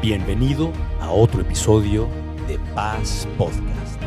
Bienvenido a otro episodio de Paz Podcast.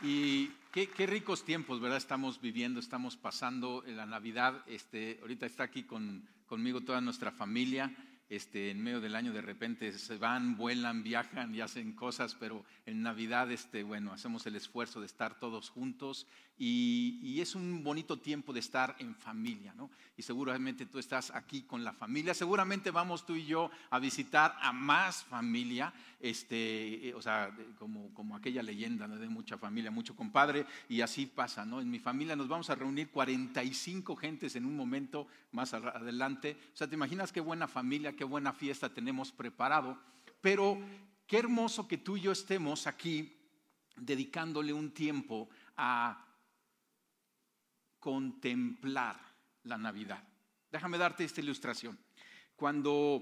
Y qué, ricos tiempos, ¿verdad? Estamos viviendo, estamos pasando en la Navidad. Este, ahorita está aquí con, conmigo toda nuestra familia. Este, en medio del año de repente se van, vuelan, viajan y hacen cosas, pero en Navidad, este, bueno, hacemos el esfuerzo de estar todos juntos y, y, es un bonito tiempo de estar en familia, ¿no? Y seguramente tú estás aquí con la familia, seguramente vamos tú y yo a visitar a más familia, este, o sea, como, como aquella leyenda de mucha familia, mucho compadre, y así pasa, ¿no? En mi familia nos vamos a reunir 45 gentes en un momento más adelante, o sea, te imaginas qué buena familia, qué buena fiesta tenemos preparado, pero qué hermoso que tú y yo estemos aquí dedicándole un tiempo a contemplar la Navidad. Déjame darte esta ilustración. Cuando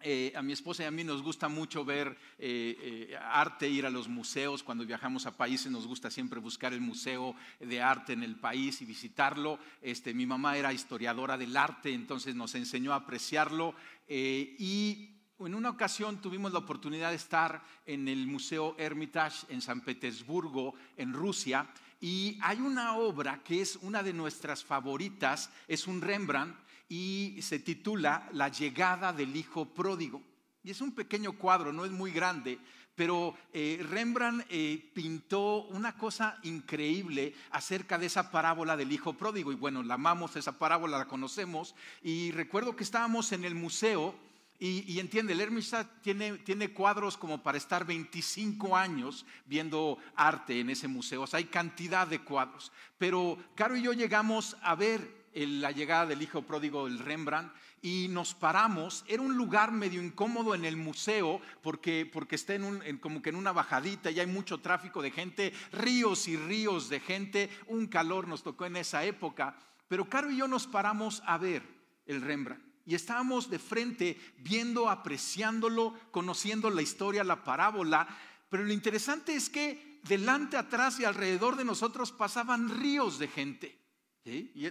eh, a mi esposa y a mí nos gusta mucho ver eh, eh, arte, ir a los museos. Cuando viajamos a países nos gusta siempre buscar el museo de arte en el país y visitarlo. Este, mi mamá era historiadora del arte, entonces nos enseñó a apreciarlo. y en una ocasión tuvimos la oportunidad de estar en el Museo Hermitage en San Petersburgo, en Rusia. Y hay una obra que es una de nuestras favoritas, es un Rembrandt y se titula La llegada del Hijo Pródigo. Y es un pequeño cuadro, no es muy grande, pero eh, Rembrandt eh, pintó una cosa increíble acerca de esa parábola del Hijo Pródigo. Y bueno, la amamos, esa parábola la conocemos. Y recuerdo que estábamos en el museo y, entiende, el Hermitage tiene, tiene, cuadros como para estar 25 años viendo arte en ese museo. O sea, hay cantidad de cuadros. Pero Caro y yo llegamos a ver la llegada del hijo pródigo del Rembrandt y nos paramos. Era un lugar medio incómodo en el museo porque, porque está en un, como que en una bajadita y hay mucho tráfico de gente, ríos y ríos de gente. Un calor nos tocó en esa época. Pero Caro y yo nos paramos a ver el Rembrandt y estábamos de frente viendo, apreciándolo, conociendo la historia, la parábola. Pero lo interesante es que delante, atrás y alrededor de nosotros pasaban ríos de gente.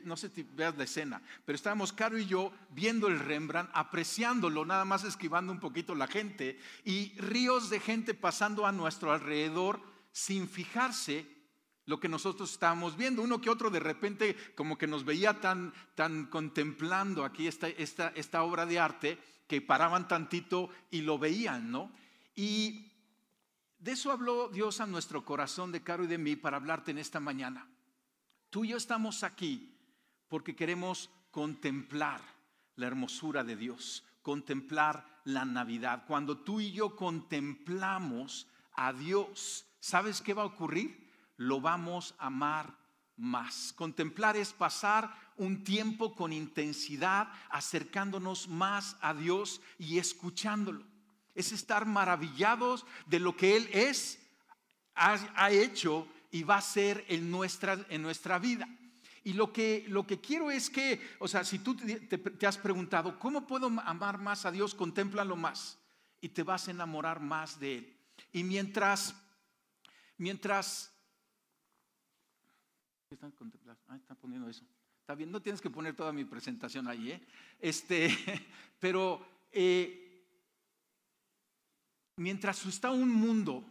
No sé si veas la escena, pero estábamos Caro y yo viendo el Rembrandt, apreciándolo, nada más esquivando un poquito la gente, y ríos de gente pasando a nuestro alrededor sin fijarse lo que nosotros estábamos viendo. Uno que otro de repente como que nos veía tan, tan contemplando aquí esta, esta, esta obra de arte que paraban tantito y lo veían, ¿no? Y de eso habló Dios a nuestro corazón de Caro y de mí para hablarte en esta mañana. Tú y yo estamos aquí porque queremos contemplar la hermosura de Dios, contemplar la Navidad. Cuando tú y yo contemplamos a Dios, ¿sabes qué va a ocurrir? Lo vamos a amar más. Contemplar es pasar un tiempo con intensidad, acercándonos más a Dios y escuchándolo. Es estar maravillados de lo que Él es, ha, hecho y va a ser en nuestra, en nuestra vida. Y lo que, lo que quiero es que, o sea, si tú te, has preguntado, ¿cómo puedo amar más a Dios? Contémplalo más y te vas a enamorar más de Él. Y mientras, mientras están contemplando? Ah, está poniendo eso. Está bien, no tienes que poner toda mi presentación ahí, ¿eh? Este, pero eh, mientras está un mundo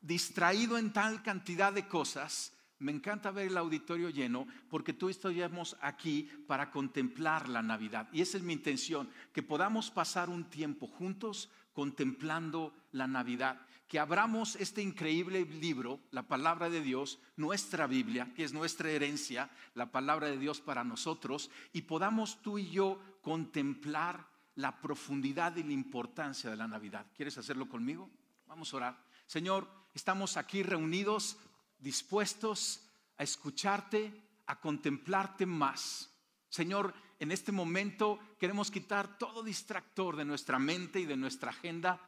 distraído en tal cantidad de cosas, me encanta ver el auditorio lleno porque tú estamos aquí para contemplar la Navidad. Y esa es mi intención, que podamos pasar un tiempo juntos contemplando la Navidad que abramos este increíble libro, la palabra de Dios, nuestra Biblia, que es nuestra herencia, la palabra de Dios para nosotros, y podamos tú y yo contemplar la profundidad y la importancia de la Navidad. ¿Quieres hacerlo conmigo? Vamos a orar. Señor, estamos aquí reunidos, dispuestos a escucharte, a contemplarte más. Señor, en este momento queremos quitar todo distractor de nuestra mente y de nuestra agenda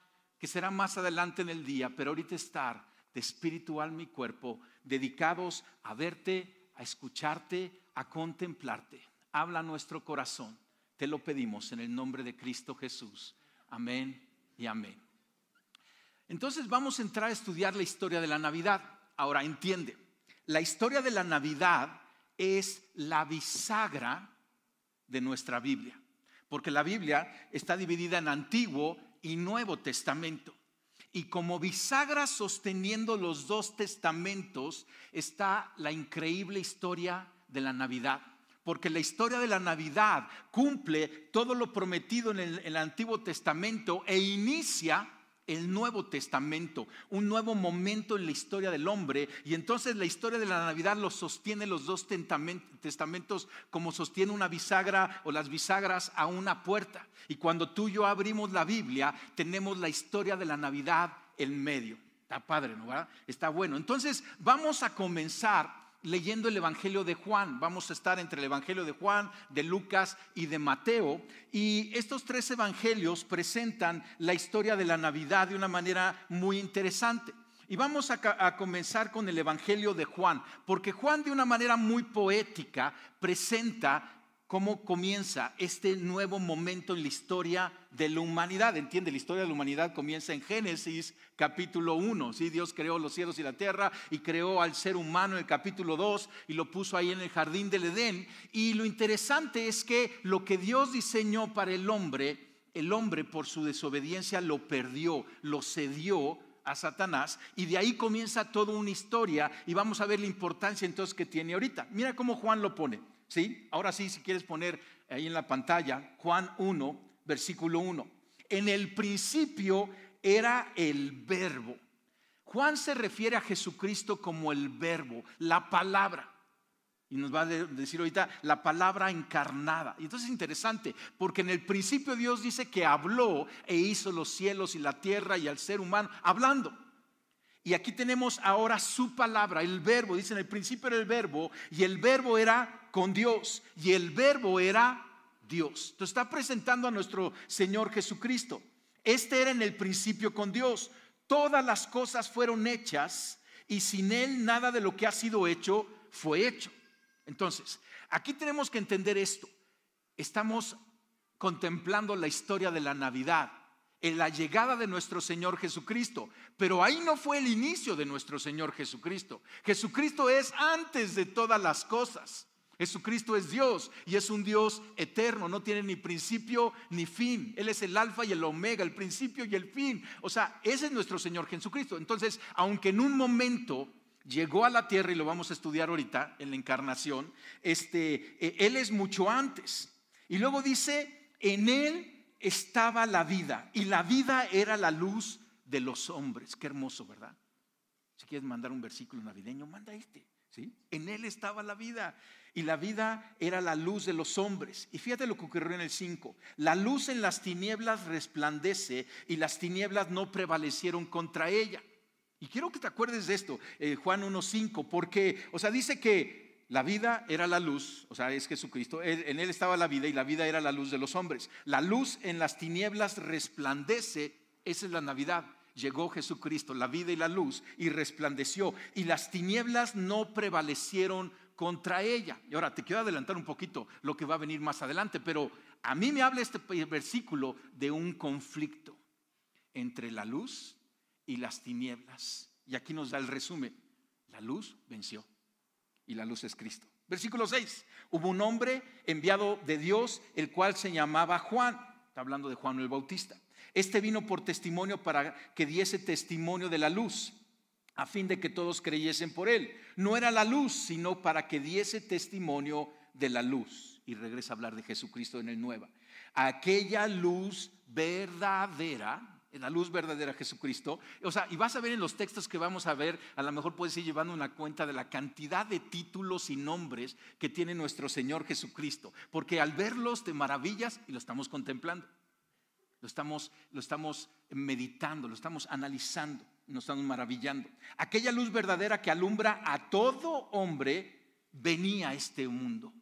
que será más adelante en el día, pero ahorita estar de espíritu, alma y cuerpo dedicados a verte, a escucharte, a contemplarte. Habla nuestro corazón. Te lo pedimos en el nombre de Cristo Jesús. Amén y amén. Entonces vamos a entrar a estudiar la historia de la Navidad. Ahora entiende, la historia de la Navidad es la bisagra de nuestra Biblia, porque la Biblia está dividida en Antiguo y Nuevo Testamento. Y como bisagra sosteniendo los dos testamentos está la increíble historia de la Navidad. Porque la historia de la Navidad cumple todo lo prometido en el, Antiguo Testamento e inicia el Nuevo Testamento, un nuevo momento en la historia del hombre. Y entonces la historia de la Navidad lo sostiene los dos testamentos como sostiene una bisagra o las bisagras a una puerta. Y cuando tú y yo abrimos la Biblia, tenemos la historia de la Navidad en medio. Está padre, ¿no? Está bueno. Entonces vamos a comenzar leyendo el Evangelio de Juan. Vamos a estar entre el Evangelio de Juan, de Lucas y de Mateo. Y estos tres evangelios presentan la historia de la Navidad de una manera muy interesante. Y vamos a, comenzar con el Evangelio de Juan, porque Juan de una manera muy poética presenta cómo comienza este nuevo momento en la historia de la humanidad. Entiende, la historia de la humanidad comienza en Génesis capítulo 1. ¿sí? Dios creó los cielos y la tierra y creó al ser humano en el capítulo 2 y lo puso ahí en el jardín del Edén. Y lo interesante es que lo que Dios diseñó para el hombre, el hombre por su desobediencia lo perdió, lo cedió a Satanás y de ahí comienza toda una historia y vamos a ver la importancia entonces que tiene ahorita. Mira cómo Juan lo pone. ¿Sí? Ahora sí, si quieres poner ahí en la pantalla, Juan 1, versículo 1. En el principio era el verbo. Juan se refiere a Jesucristo como el verbo, la palabra. Y nos va a decir ahorita la palabra encarnada. Y entonces es interesante, porque en el principio Dios dice que habló e hizo los cielos y la tierra y al ser humano, hablando. Y aquí tenemos ahora su palabra, el verbo. Dice en el principio era el verbo y el verbo era con Dios y el verbo era Dios. Entonces está presentando a nuestro Señor Jesucristo. Este era en el principio con Dios. Todas las cosas fueron hechas y sin Él nada de lo que ha sido hecho fue hecho. Entonces, aquí tenemos que entender esto. Estamos contemplando la historia de la Navidad en la llegada de nuestro Señor Jesucristo. Pero ahí no fue el inicio de nuestro Señor Jesucristo. Jesucristo es antes de todas las cosas. Jesucristo es Dios y es un Dios eterno, no tiene ni principio ni fin. Él es el alfa y el omega, el principio y el fin. O sea, ese es nuestro Señor Jesucristo. Entonces, aunque en un momento llegó a la tierra y lo vamos a estudiar ahorita en la encarnación, este, eh, Él es mucho antes. Y luego dice, en Él estaba la vida y la vida era la luz de los hombres. Qué hermoso, ¿verdad? Si quieres mandar un versículo navideño, manda este. ¿sí? En él estaba la vida y la vida era la luz de los hombres. Y fíjate lo que ocurrió en el 5. La luz en las tinieblas resplandece y las tinieblas no prevalecieron contra ella. Y quiero que te acuerdes de esto, eh, Juan 1.5, porque, o sea, dice que la vida era la luz, o sea, es Jesucristo, en él estaba la vida y la vida era la luz de los hombres. La luz en las tinieblas resplandece, esa es la Navidad. Llegó Jesucristo, la vida y la luz, y resplandeció, y las tinieblas no prevalecieron contra ella. Y ahora te quiero adelantar un poquito lo que va a venir más adelante, pero a mí me habla este versículo de un conflicto entre la luz y las tinieblas. Y aquí nos da el resumen. La luz venció y la luz es Cristo. Versículo 6. Hubo un hombre enviado de Dios, el cual se llamaba Juan. Está hablando de Juan el Bautista. Este vino por testimonio para que diese testimonio de la luz, a fin de que todos creyesen por él. No era la luz, sino para que diese testimonio de la luz. Y regresa a hablar de Jesucristo en el Nueva. Aquella luz verdadera la luz verdadera Jesucristo. O sea, y vas a ver en los textos que vamos a ver, a lo mejor puedes ir llevando una cuenta de la cantidad de títulos y nombres que tiene nuestro Señor Jesucristo. Porque al verlos te maravillas y lo estamos contemplando. Lo estamos, lo estamos meditando, lo estamos analizando, nos estamos maravillando. Aquella luz verdadera que alumbra a todo hombre venía a este mundo.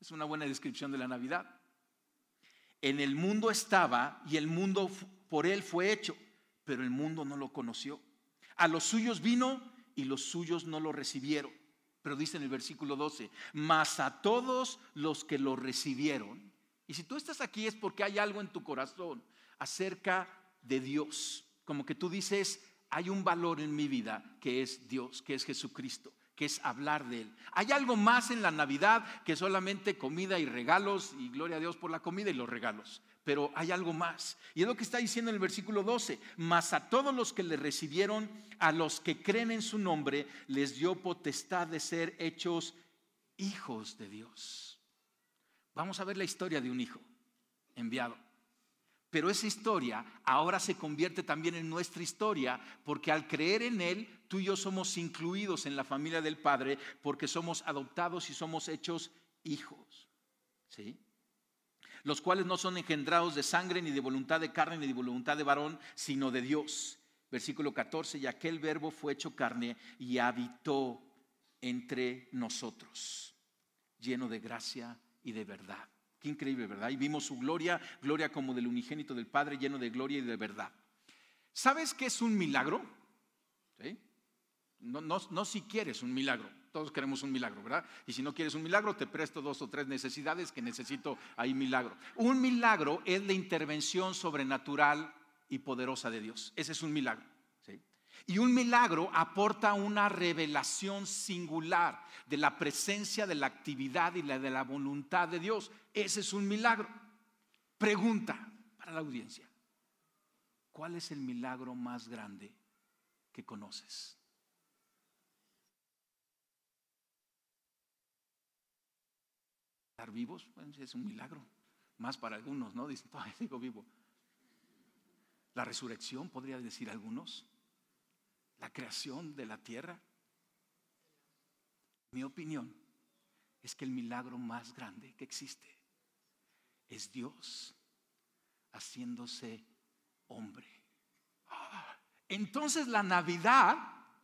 Es una buena descripción de la Navidad. En el mundo estaba y el mundo por él fue hecho, pero el mundo no lo conoció. A los suyos vino y los suyos no lo recibieron. Pero dice en el versículo 12, mas a todos los que lo recibieron, y si tú estás aquí es porque hay algo en tu corazón acerca de Dios, como que tú dices, hay un valor en mi vida que es Dios, que es Jesucristo que es hablar de Él. Hay algo más en la Navidad que solamente comida y regalos, y gloria a Dios por la comida y los regalos. Pero hay algo más. Y es lo que está diciendo en el versículo 12. Mas a todos los que le recibieron, a los que creen en su nombre, les dio potestad de ser hechos hijos de Dios. Vamos a ver la historia de un hijo enviado. Pero esa historia ahora se convierte también en nuestra historia porque al creer en Él, tú y yo somos incluidos en la familia del Padre porque somos adoptados y somos hechos hijos. ¿Sí? Los cuales no son engendrados de sangre, ni de voluntad de carne, ni de voluntad de varón, sino de Dios. Versículo 14, y aquel verbo fue hecho carne y habitó entre nosotros, lleno de gracia y de verdad. Qué increíble, ¿verdad? Y vimos su gloria, gloria como del unigénito del Padre, lleno de gloria y de verdad. ¿Sabes qué es un milagro? No, no, si quieres un milagro, todos queremos un milagro, ¿verdad? Y si no quieres un milagro, te presto dos o tres necesidades que necesito ahí milagro. Un milagro es la intervención sobrenatural y poderosa de Dios. Ese es un milagro. Y un milagro aporta una revelación singular de la presencia, de la actividad y de la voluntad de Dios. Ese es un milagro. Pregunta para la audiencia. ¿Cuál es el milagro más grande que conoces? Estar vivos es un milagro. Más para algunos, ¿no? Dicen, vivo. La resurrección, podría decir algunos la creación de la tierra? Mi opinión es que el milagro más grande que existe es Dios haciéndose hombre. Entonces la Navidad,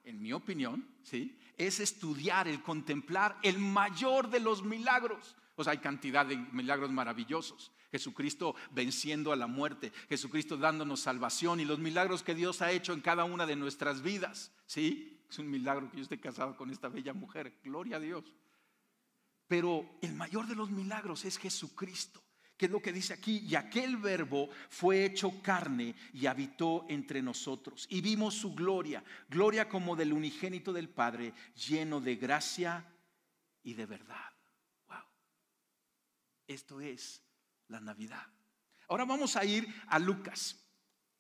en mi opinión, ¿sí? es estudiar, el contemplar el mayor de los milagros. O sea, hay cantidad de milagros maravillosos. Jesucristo venciendo a la muerte, Jesucristo dándonos salvación y los milagros que Dios ha hecho en cada una de nuestras vidas. ¿Sí? Es un milagro que yo esté casado con esta bella mujer. Gloria a Dios. Pero el mayor de los milagros es Jesucristo. que es lo que dice aquí? Y aquel verbo fue hecho carne y habitó entre nosotros. Y vimos su gloria, gloria como del unigénito del Padre, lleno de gracia y de verdad. Wow. Esto es la Navidad. Ahora vamos a ir a Lucas.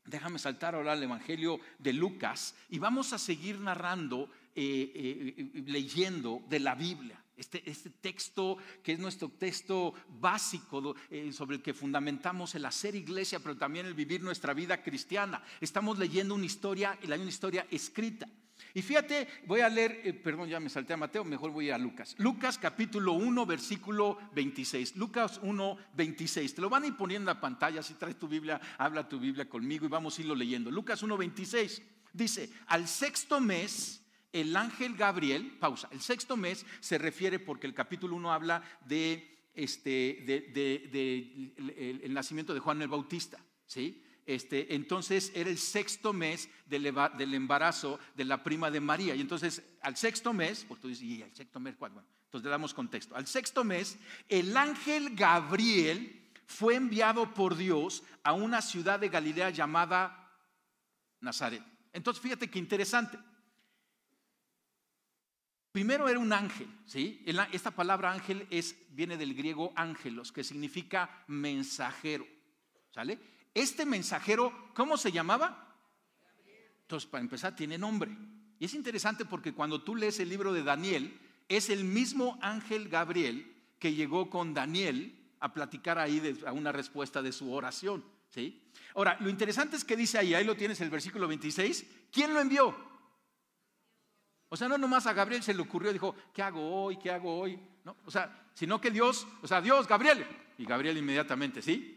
Déjame saltar ahora al Evangelio de Lucas y vamos a seguir narrando, eh, eh, leyendo de la Biblia. Este, este, texto que es nuestro texto básico eh, sobre el que fundamentamos el hacer iglesia, pero también el vivir nuestra vida cristiana. Estamos leyendo una historia, y una historia escrita. Y fíjate, voy a leer, eh, perdón, ya me salté a Mateo, mejor voy a Lucas. Lucas capítulo 1, versículo 26. Lucas 1, 26. Te lo van a ir poniendo en la pantalla, si traes tu Biblia, habla tu Biblia conmigo y vamos a irlo leyendo. Lucas 1, 26 dice, al sexto mes, el ángel Gabriel, pausa, el sexto mes se refiere porque el capítulo 1 habla de, este, de, nacimiento de Juan el Bautista, ¿sí? Este, entonces era el sexto mes del, embarazo de la prima de María. Y entonces al sexto mes, pues tú dices, ¿y el sexto mes cuál? Bueno, entonces le damos contexto. Al sexto mes, el ángel Gabriel fue enviado por Dios a una ciudad de Galilea llamada Nazaret. Entonces fíjate qué interesante. Primero era un ángel, ¿sí? Esta palabra ángel es, viene del griego ángelos, que significa mensajero, ¿sale? Este mensajero, ¿cómo se llamaba? Entonces, para empezar, tiene nombre. Y es interesante porque cuando tú lees el libro de Daniel, es el mismo ángel Gabriel que llegó con Daniel a platicar ahí a una respuesta de su oración. ¿sí? Ahora, lo interesante es que dice ahí, ahí lo tienes el versículo 26, ¿quién lo envió? O sea, no nomás a Gabriel se le ocurrió, dijo, ¿qué hago hoy? ¿Qué hago hoy? No, o sea, sino que Dios, o sea, Dios, Gabriel. Y Gabriel inmediatamente, ¿sí?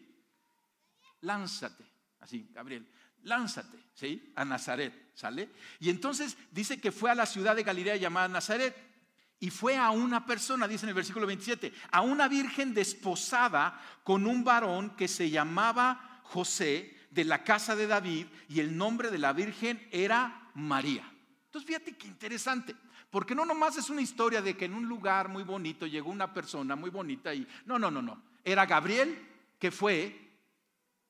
lánzate, así, Gabriel, lánzate, ¿sí? A Nazaret, ¿sale? Y entonces dice que fue a la ciudad de Galilea llamada Nazaret y fue a una persona, dice en el versículo 27, a una virgen desposada con un varón que se llamaba José de la casa de David y el nombre de la virgen era María. Entonces fíjate qué interesante. Porque no nomás es una historia de que en un lugar muy bonito llegó una persona muy bonita y no, no, no, no. Era Gabriel que fue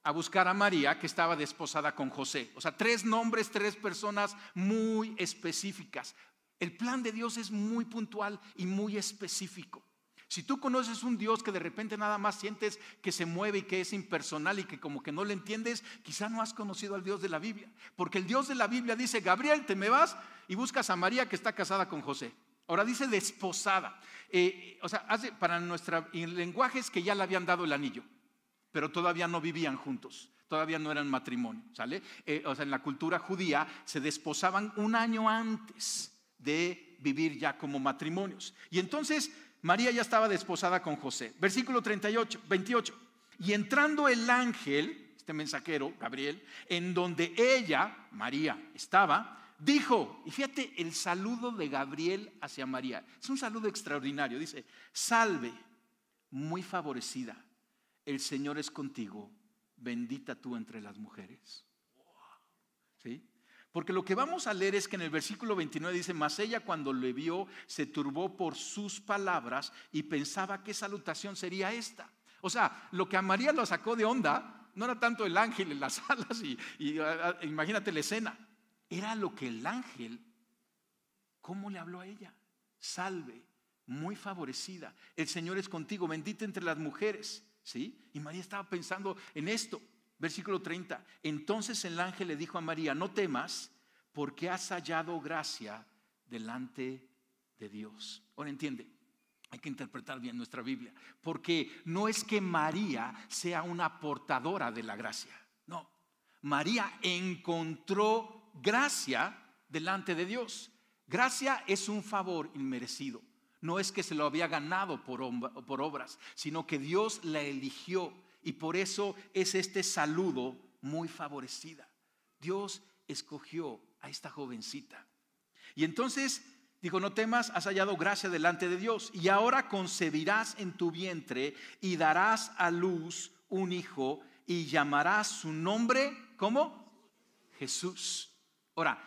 a buscar a María que estaba desposada con José. O sea, tres nombres, tres personas muy específicas. El plan de Dios es muy puntual y muy específico. Si tú conoces un Dios que de repente nada más sientes que se mueve y que es impersonal y que como que no le entiendes, quizá no has conocido al Dios de la Biblia. Porque el Dios de la Biblia dice, Gabriel, te me vas y buscas a María que está casada con José. Ahora dice desposada. Eh, o sea, hace, para nuestro lenguaje es que ya le habían dado el anillo, pero todavía no vivían juntos todavía no eran matrimonio, ¿sale? Eh, o sea, en la cultura judía se desposaban un año antes de vivir ya como matrimonios. Y entonces María ya estaba desposada con José. Versículo 38, 28. Y entrando el ángel, este mensajero, Gabriel, en donde ella, María, estaba, dijo, y fíjate el saludo de Gabriel hacia María, es un saludo extraordinario, dice, salve, muy favorecida, el Señor es contigo, bendita tú entre las mujeres. ¿Sí? Porque lo que vamos a leer es que en el versículo 29 dice, mas ella cuando le vio se turbó por sus palabras y pensaba qué salutación sería esta. O sea, lo que a María lo sacó de onda no era tanto el ángel en las alas y, imagínate la escena, era lo que el ángel, ¿cómo le habló a ella? Salve, muy favorecida, el Señor es contigo, bendita entre las mujeres. ¿Sí? Y María estaba pensando en esto. Versículo 30. Entonces el ángel le dijo a María, no temas, porque has hallado gracia delante de Dios. Ahora entiende, hay que interpretar bien nuestra Biblia, porque no es que María sea una portadora de la gracia, no. María encontró gracia delante de Dios. Gracia es un favor inmerecido. No es que se lo había ganado por, por obras, sino que Dios la eligió y por eso es este saludo muy favorecida. Dios escogió a esta jovencita. Y entonces dijo, no temas, has hallado gracia delante de Dios. Y ahora concebirás en tu vientre y darás a luz un hijo y llamarás su nombre, ¿cómo? Jesús. Ahora,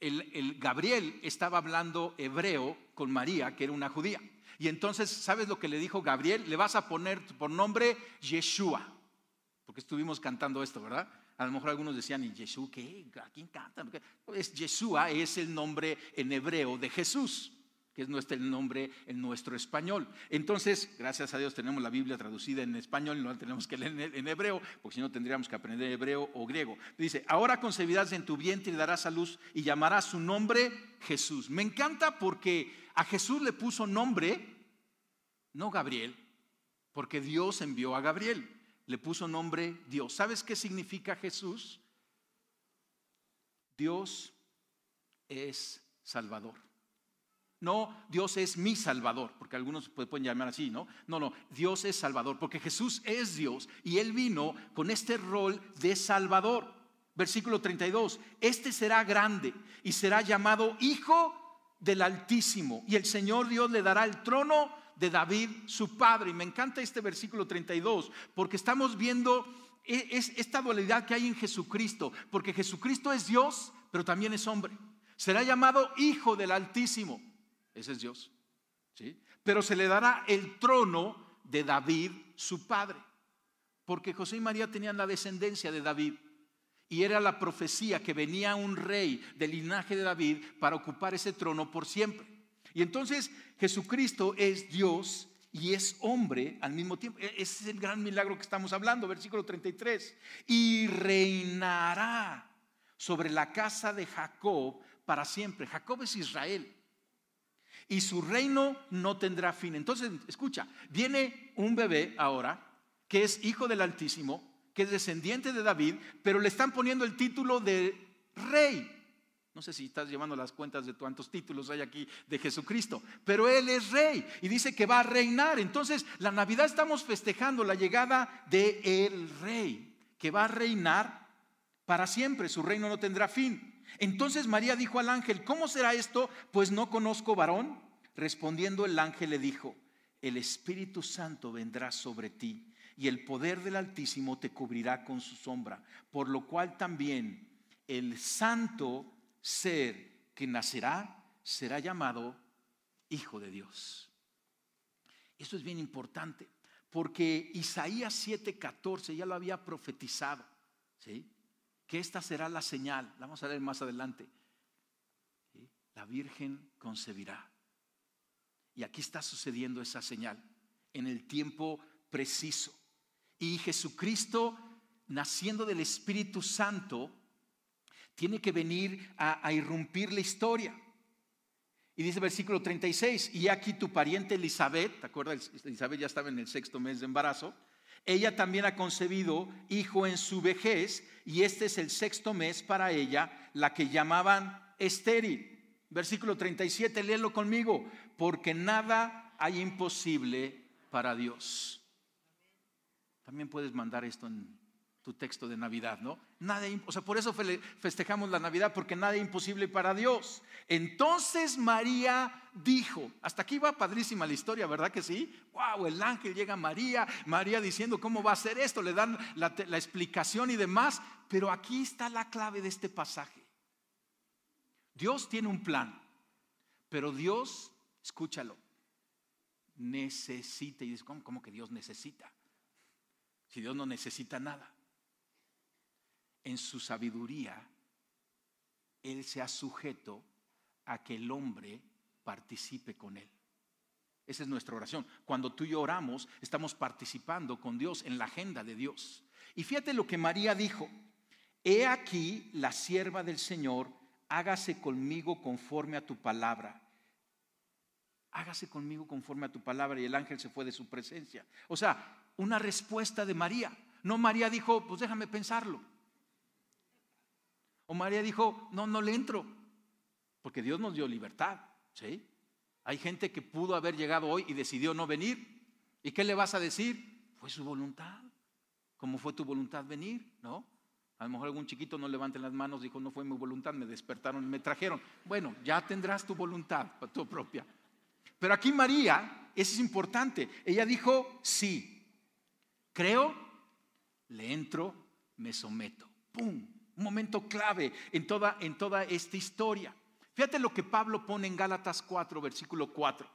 el, el Gabriel estaba hablando hebreo con María, que era una judía. Y entonces, ¿sabes lo que le dijo Gabriel? Le vas a poner por nombre Yeshua, porque estuvimos cantando esto, ¿verdad? A lo mejor algunos decían, ¿y Yeshua qué? ¿A quién canta? Pues Yeshua es el nombre en hebreo de Jesús, que es nuestro, el nombre en nuestro español. Entonces, gracias a Dios tenemos la Biblia traducida en español, no la tenemos que leer en hebreo, porque si no tendríamos que aprender hebreo o griego. Dice, ahora concebirás en tu vientre y darás a luz y llamarás su nombre Jesús. Me encanta porque a Jesús le puso nombre, no Gabriel, porque Dios envió a Gabriel. Le puso nombre Dios. ¿Sabes qué significa Jesús? Dios es Salvador. No, Dios es mi Salvador, porque algunos pueden llamar así, ¿no? No, no, Dios es Salvador, porque Jesús es Dios y Él vino con este rol de Salvador. Versículo 32, este será grande y será llamado Hijo del Altísimo y el Señor Dios le dará el trono de David, su padre. Y me encanta este versículo 32 porque estamos viendo e, esta dualidad que hay en Jesucristo, porque Jesucristo es Dios, pero también es hombre. Será llamado Hijo del Altísimo. Ese es Dios. ¿sí? Pero se le dará el trono de David, su padre. Porque José y María tenían la descendencia de David. Y era la profecía que venía un rey del linaje de David para ocupar ese trono por siempre. Y entonces Jesucristo es Dios y es hombre al mismo tiempo. E-, ese es el gran milagro que estamos hablando, versículo 33. Y reinará sobre la casa de Jacob para siempre. Jacob es Israel. Y su reino no tendrá fin. Entonces, escucha, viene un bebé ahora que es hijo del Altísimo, que es descendiente de David, pero le están poniendo el título de rey. No sé si estás llevando las cuentas de cuántos títulos hay aquí de Jesucristo, pero Él es rey y dice que va a reinar. Entonces, la Navidad estamos festejando la llegada de el rey, que va a reinar para siempre, su reino no tendrá fin. Entonces María dijo al ángel, ¿cómo será esto? Pues no conozco varón. Respondiendo el ángel le dijo, el Espíritu Santo vendrá sobre ti y el poder del Altísimo te cubrirá con su sombra, por lo cual también el santo ser que nacerá será llamado Hijo de Dios. Esto es bien importante, porque Isaías 7:14 ya lo había profetizado, ¿sí? Que esta será la señal, la vamos a leer más adelante. la Virgen concebirá. Y aquí está sucediendo esa señal en el tiempo preciso. Y Jesucristo, naciendo del Espíritu Santo, tiene que venir a, irrumpir la historia. Y dice versículo 36, y aquí tu pariente Elizabeth, ¿te acuerdas? Elizabeth ya estaba en el sexto mes de embarazo. Ella también ha concebido hijo en su vejez, y este es el sexto mes para ella, la que llamaban estéril. Versículo 37, léelo conmigo, porque nada hay imposible para Dios. También puedes mandar esto en tu texto de Navidad, ¿no? Nada, o sea, por eso festejamos la Navidad, porque nada es imposible para Dios. Entonces María dijo, hasta aquí va padrísima la historia, ¿verdad que sí? Wow, el ángel llega a María, María diciendo cómo va a ser esto, le dan la, explicación y demás, pero aquí está la clave de este pasaje. Dios tiene un plan, pero Dios, escúchalo, necesita, y dice, ¿cómo, ¿cómo que Dios necesita? Si Dios no necesita nada en su sabiduría, Él se ha sujeto a que el hombre participe con Él. Esa es nuestra oración. Cuando tú y yo oramos, estamos participando con Dios en la agenda de Dios. Y fíjate lo que María dijo. He aquí la sierva del Señor, hágase conmigo conforme a tu palabra. Hágase conmigo conforme a tu palabra. Y el ángel se fue de su presencia. O sea, una respuesta de María. No María dijo, pues déjame pensarlo. O María dijo, no, no le entro, porque Dios nos dio libertad. ¿sí? Hay gente que pudo haber llegado hoy y decidió no venir. ¿Y qué le vas a decir? Fue su voluntad. ¿Cómo fue tu voluntad venir? ¿No? A lo mejor algún chiquito no levante las manos, dijo, no fue mi voluntad, me despertaron y me trajeron. Bueno, ya tendrás tu voluntad, tu propia. Pero aquí María, eso es importante. Ella dijo, sí, creo, le entro, me someto. ¡Pum! Un momento clave en toda, en toda esta historia. Fíjate lo que Pablo pone en Gálatas 4, versículo 4,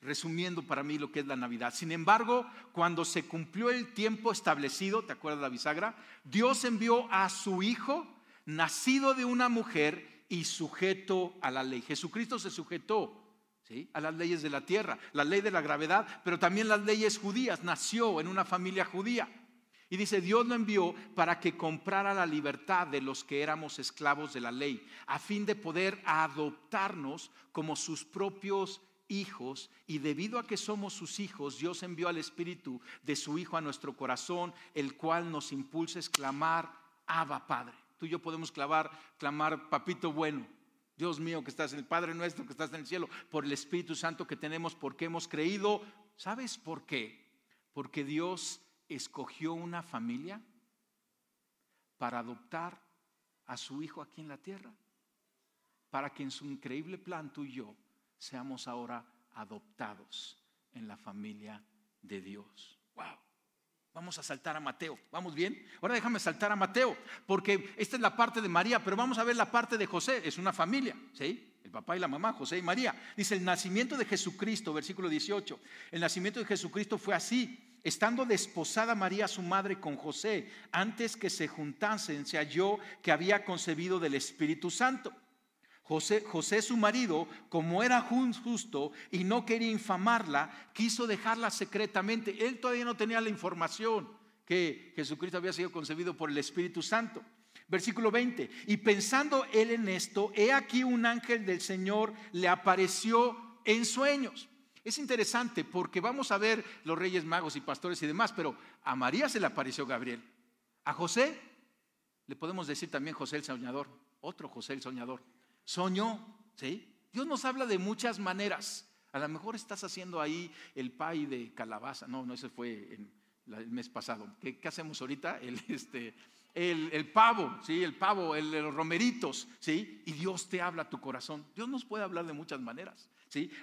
resumiendo para mí lo que es la Navidad. Sin embargo, cuando se cumplió el tiempo establecido, ¿te acuerdas de la bisagra? Dios envió a su Hijo, nacido de una mujer y sujeto a la ley. Jesucristo se sujetó ¿sí? a las leyes de la tierra, la ley de la gravedad, pero también las leyes judías. Nació en una familia judía. Y dice, Dios lo envió para que comprara la libertad de los que éramos esclavos de la ley, a fin de poder adoptarnos como sus propios hijos. Y debido a que somos sus hijos, Dios envió al Espíritu de su Hijo a nuestro corazón, el cual nos impulsa a exclamar, Abba Padre. Tú y yo podemos clamar, clamar, papito bueno. Dios mío que estás en el Padre nuestro que estás en el cielo, por el Espíritu Santo que tenemos, porque hemos creído. ¿Sabes por qué? Porque Dios escogió una familia para adoptar a su hijo aquí en la tierra, para que en su increíble plan tú y yo seamos ahora adoptados en la familia de Dios. Wow. Vamos a saltar a Mateo. ¿Vamos bien? Ahora déjame saltar a Mateo, porque esta es la parte de María, pero vamos a ver la parte de José. Es una familia, ¿sí? El papá y la mamá, José y María. Dice el nacimiento de Jesucristo, versículo 18. El nacimiento de Jesucristo fue así estando desposada María su madre con José, antes que se juntasen, se halló que había concebido del Espíritu Santo. José, José su marido, como era justo y no quería infamarla, quiso dejarla secretamente. Él todavía no tenía la información que Jesucristo había sido concebido por el Espíritu Santo. Versículo 20. Y pensando él en esto, he aquí un ángel del Señor le apareció en sueños. Es interesante porque vamos a ver los reyes magos y pastores y demás, pero a María se le apareció Gabriel. A José le podemos decir también José el soñador, otro José el soñador. Soñó, ¿sí? Dios nos habla de muchas maneras. A lo mejor estás haciendo ahí el pay de calabaza. No, no, ese fue el mes pasado. ¿Qué, hacemos ahorita? El, este, el, pavo, ¿sí? El pavo, el, los romeritos, ¿sí? Y Dios te habla a tu corazón. Dios nos puede hablar de muchas maneras.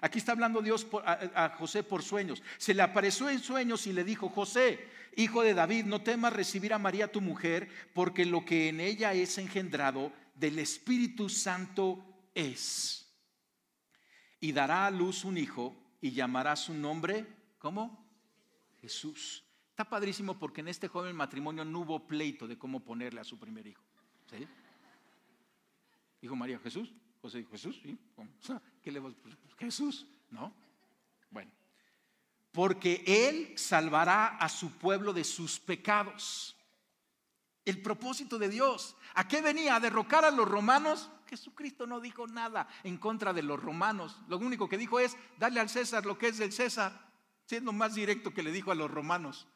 Aquí está hablando Dios a, José por sueños. Se le apareció en sueños y le dijo, José, hijo de David, no temas recibir a María tu mujer, porque lo que en ella es engendrado del Espíritu Santo es. Y dará a luz un hijo y llamará su nombre, ¿cómo? Jesús. Está padrísimo porque en este joven matrimonio no hubo pleito de cómo ponerle a su primer hijo. ¿Sí? Dijo María, Jesús, Dijo, Jesús, sí. ¿Qué vas pues, Jesús, ¿no? Bueno, porque Él salvará a su pueblo de sus pecados. El propósito de Dios. ¿A qué venía? ¿A derrocar a los romanos? Jesucristo no dijo nada en contra de los romanos. Lo único que dijo es, darle al César lo que es del César, siendo más directo que le dijo a los romanos.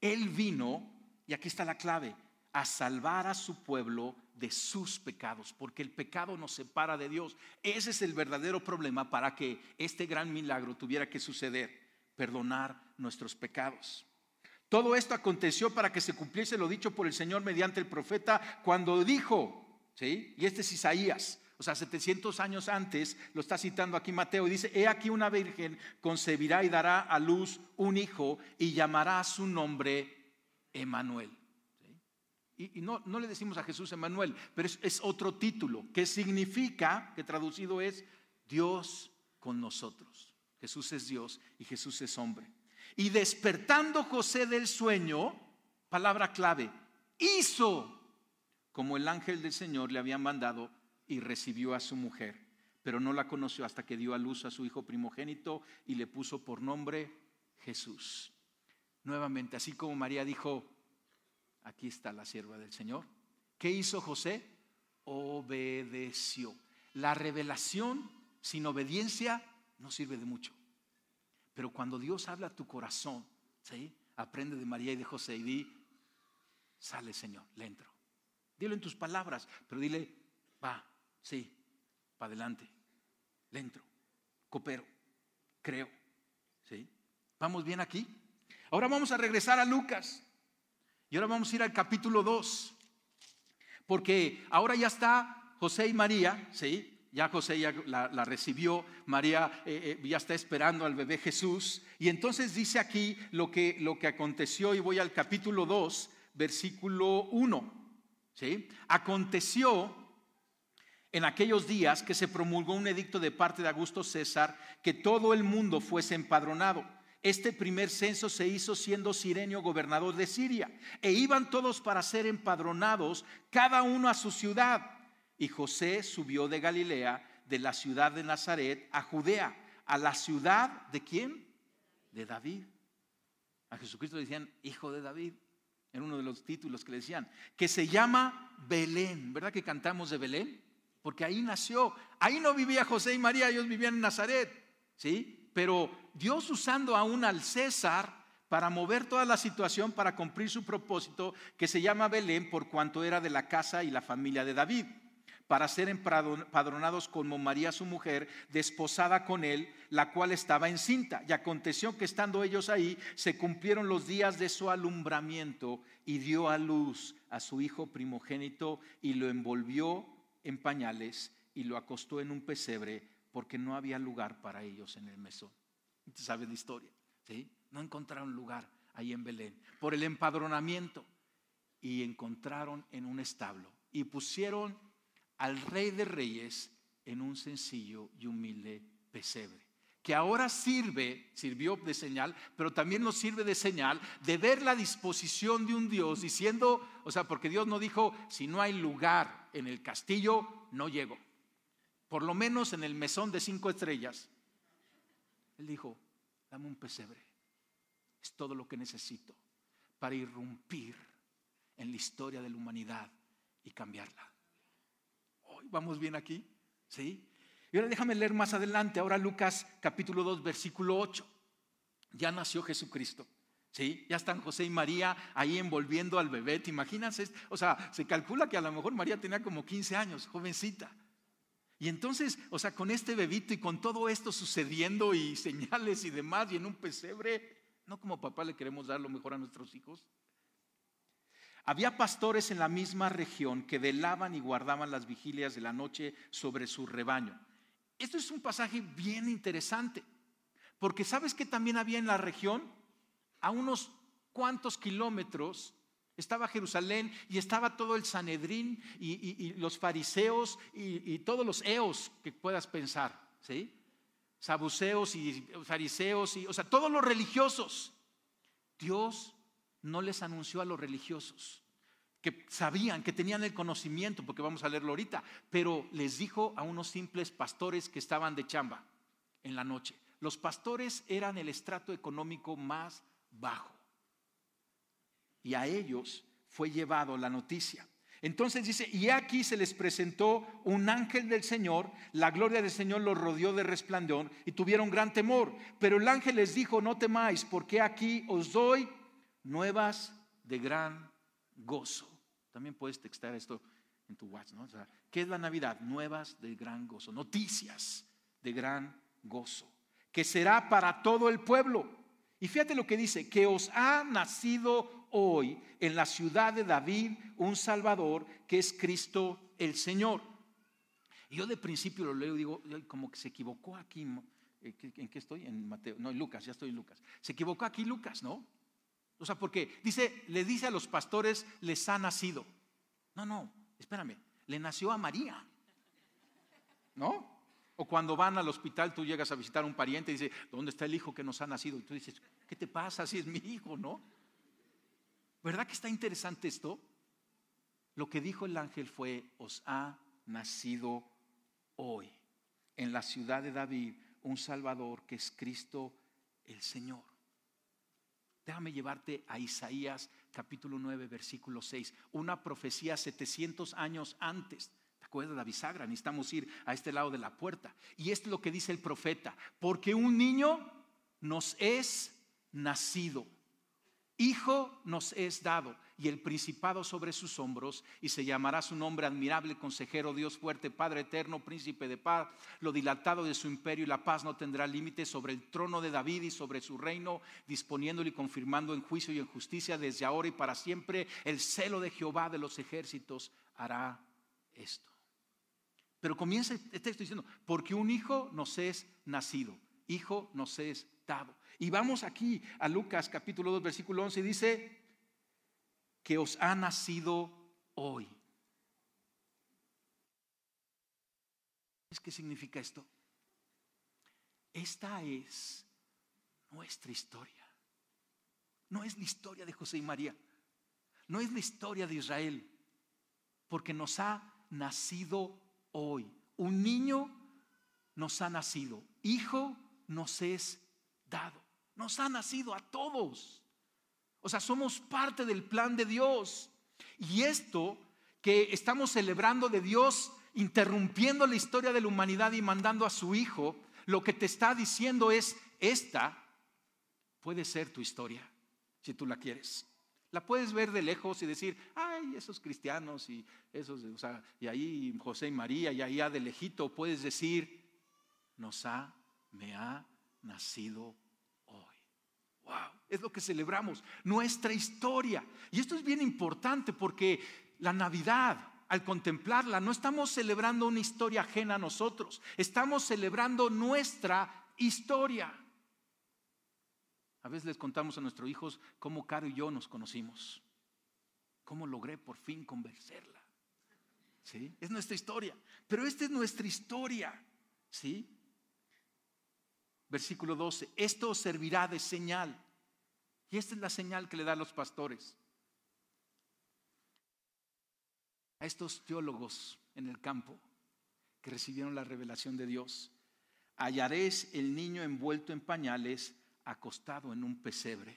Él vino, y aquí está la clave, a salvar a su pueblo de sus pecados, porque el pecado nos separa de Dios. Ese es el verdadero problema para que este gran milagro tuviera que suceder, perdonar nuestros pecados. Todo esto aconteció para que se cumpliese lo dicho por el Señor mediante el profeta cuando dijo, ¿sí? Y este es Isaías, o sea, 700 años antes, lo está citando aquí Mateo, y dice, he aquí una virgen concebirá y dará a luz un hijo y llamará a su nombre Emanuel. Y, no, no, le decimos a Jesús Emanuel, pero es, otro título que significa, que traducido es Dios con nosotros. Jesús es Dios y Jesús es hombre. Y despertando José del sueño, palabra clave, hizo como el ángel del Señor le había mandado y recibió a su mujer, pero no la conoció hasta que dio a luz a su hijo primogénito y le puso por nombre Jesús. Nuevamente, así como María dijo, aquí está la sierva del Señor. ¿Qué hizo José? Obedeció. La revelación sin obediencia no sirve de mucho. Pero cuando Dios habla a tu corazón, ¿sí? aprende de María y de José y di, sale Señor, le entro. Dilo en tus palabras, pero dile, va, sí, para adelante, le entro, coopero, creo. ¿sí? ¿Vamos bien aquí? Ahora vamos a regresar a Lucas. Y ahora vamos a ir al capítulo 2. Porque ahora ya está José y María, ¿sí? Ya José ya la, recibió, María eh, eh, ya está esperando al bebé Jesús. Y entonces dice aquí lo que, lo que aconteció, y voy al capítulo 2, versículo 1. ¿sí? Aconteció en aquellos días que se promulgó un edicto de parte de Augusto César que todo el mundo fuese empadronado. Este primer censo se hizo siendo Sirenio gobernador de Siria, e iban todos para ser empadronados, cada uno a su ciudad. Y José subió de Galilea, de la ciudad de Nazaret, a Judea, a la ciudad de quién? De David. A Jesucristo le decían hijo de David, en uno de los títulos que le decían, que se llama Belén. ¿Verdad que cantamos de Belén? Porque ahí nació. Ahí no vivía José y María, ellos vivían en Nazaret. ¿Sí? Pero Dios usando aún al César para mover toda la situación para cumplir su propósito que se llama Belén por cuanto era de la casa y la familia de David, para ser empadronados como María su mujer, desposada con él, la cual estaba encinta. Y aconteció que estando ellos ahí, se cumplieron los días de su alumbramiento y dio a luz a su hijo primogénito y lo envolvió en pañales y lo acostó en un pesebre porque no había lugar para ellos en el mesón. ¿Usted sabe la historia? ¿Sí? No encontraron lugar ahí en Belén por el empadronamiento y encontraron en un establo y pusieron al rey de reyes en un sencillo y humilde pesebre que ahora sirve, sirvió de señal, pero también nos sirve de señal de ver la disposición de un Dios diciendo, o sea, porque Dios no dijo, si no hay lugar en el castillo, no llego por lo menos en el mesón de cinco estrellas. Él dijo, dame un pesebre. Es todo lo que necesito para irrumpir en la historia de la humanidad y cambiarla. Hoy vamos bien aquí, ¿sí? Y ahora déjame leer más adelante, ahora Lucas capítulo 2, versículo 8. Ya nació Jesucristo. ¿Sí? Ya están José y María ahí envolviendo al bebé. ¿Te imaginas? O sea, se calcula que a lo mejor María tenía como 15 años, jovencita. Y entonces, o sea, con este bebito y con todo esto sucediendo y señales y demás y en un pesebre, ¿no como papá le queremos dar lo mejor a nuestros hijos? Había pastores en la misma región que velaban y guardaban las vigilias de la noche sobre su rebaño. Esto es un pasaje bien interesante, porque ¿sabes que también había en la región? A unos cuantos kilómetros estaba Jerusalén y estaba todo el Sanedrín y, los fariseos y, todos los eos que puedas pensar, ¿sí? Sabuceos y fariseos, y, o sea, todos los religiosos. Dios no les anunció a los religiosos. que sabían, que tenían el conocimiento, porque vamos a leerlo ahorita, pero les dijo a unos simples pastores que estaban de chamba en la noche. Los pastores eran el estrato económico más bajo. Y a ellos fue llevado la noticia. Entonces dice, y aquí se les presentó un ángel del Señor, la gloria del Señor los rodeó de resplandor y tuvieron gran temor. Pero el ángel les dijo, no temáis, porque aquí os doy nuevas de gran gozo. También puedes textar esto en tu WhatsApp, ¿no? ¿qué es la Navidad? Nuevas de gran gozo, noticias de gran gozo, que será para todo el pueblo. Y fíjate lo que dice, que os ha nacido hoy en la ciudad de David un Salvador que es Cristo el Señor. Yo de principio lo leo y digo, como que se equivocó aquí. Eh, ¿En qué estoy? En Mateo. No, en Lucas, ya estoy en Lucas. Se equivocó aquí Lucas, ¿no? O sea, porque dice, le dice a los pastores, les ha nacido. No, no, espérame, le nació a María. ¿No? O cuando van al hospital, tú llegas a visitar a un pariente y dice, ¿dónde está el hijo que nos ha nacido? Y tú dices, ¿qué te pasa si es mi hijo, no? ¿Verdad que está interesante esto? Lo que dijo el ángel fue, os ha nacido hoy en la ciudad de David un Salvador que es Cristo el Señor. Déjame llevarte a Isaías capítulo 9, versículo 6, una profecía 700 años antes. ¿Te acuerdas de la bisagra? Necesitamos ir a este lado de la puerta. Y esto es lo que dice el profeta, porque un niño nos es nacido, hijo nos es dado y el principado sobre sus hombros, y se llamará su nombre admirable, consejero, Dios fuerte, Padre eterno, príncipe de paz. Lo dilatado de su imperio y la paz no tendrá límite sobre el trono de David y sobre su reino, disponiéndolo y confirmando en juicio y en justicia desde ahora y para siempre. El celo de Jehová de los ejércitos hará esto. Pero comienza el texto diciendo, porque un hijo nos es nacido, hijo nos es dado. Y vamos aquí a Lucas capítulo 2, versículo 11, dice, que os ha nacido hoy. ¿Qué significa esto? Esta es nuestra historia. No es la historia de José y María. No es la historia de Israel. Porque nos ha nacido hoy. Un niño nos ha nacido. Hijo nos es dado. Nos ha nacido a todos. O sea, somos parte del plan de Dios. Y esto que estamos celebrando de Dios, interrumpiendo la historia de la humanidad y mandando a su Hijo, lo que te está diciendo es, esta puede ser tu historia, si tú la quieres. La puedes ver de lejos y decir, ay, esos cristianos y esos, o sea, y ahí José y María, y allá de lejito puedes decir, nos ha, me ha nacido es lo que celebramos, nuestra historia. Y esto es bien importante porque la Navidad, al contemplarla, no estamos celebrando una historia ajena a nosotros, estamos celebrando nuestra historia. A veces les contamos a nuestros hijos cómo Caro y yo nos conocimos, cómo logré por fin convencerla. ¿Sí? Es nuestra historia, pero esta es nuestra historia. ¿Sí? Versículo 12, esto servirá de señal. Y esta es la señal que le da a los pastores. A estos teólogos en el campo que recibieron la revelación de Dios. Hallaréis el niño envuelto en pañales, acostado en un pesebre.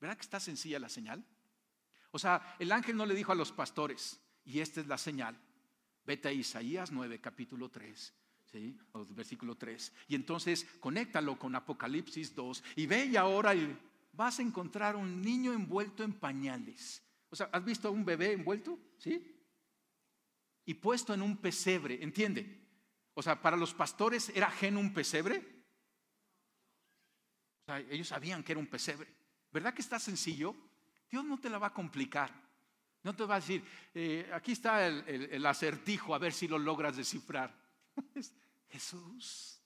¿Verdad que está sencilla la señal? O sea, el ángel no le dijo a los pastores, y esta es la señal. Vete a Isaías 9, capítulo 3. ¿Sí? versículo 3. Y entonces conéctalo con Apocalipsis 2 y ve y ahora vas a encontrar un niño envuelto en pañales. O sea, ¿has visto a un bebé envuelto? ¿Sí? Y puesto en un pesebre, ¿entiende? O sea, para los pastores era ajeno un pesebre. O sea, ellos sabían que era un pesebre. ¿Verdad que está sencillo? Dios no te la va a complicar. No te va a decir, eh, aquí está el acertijo, a ver si lo logras descifrar. Jesús,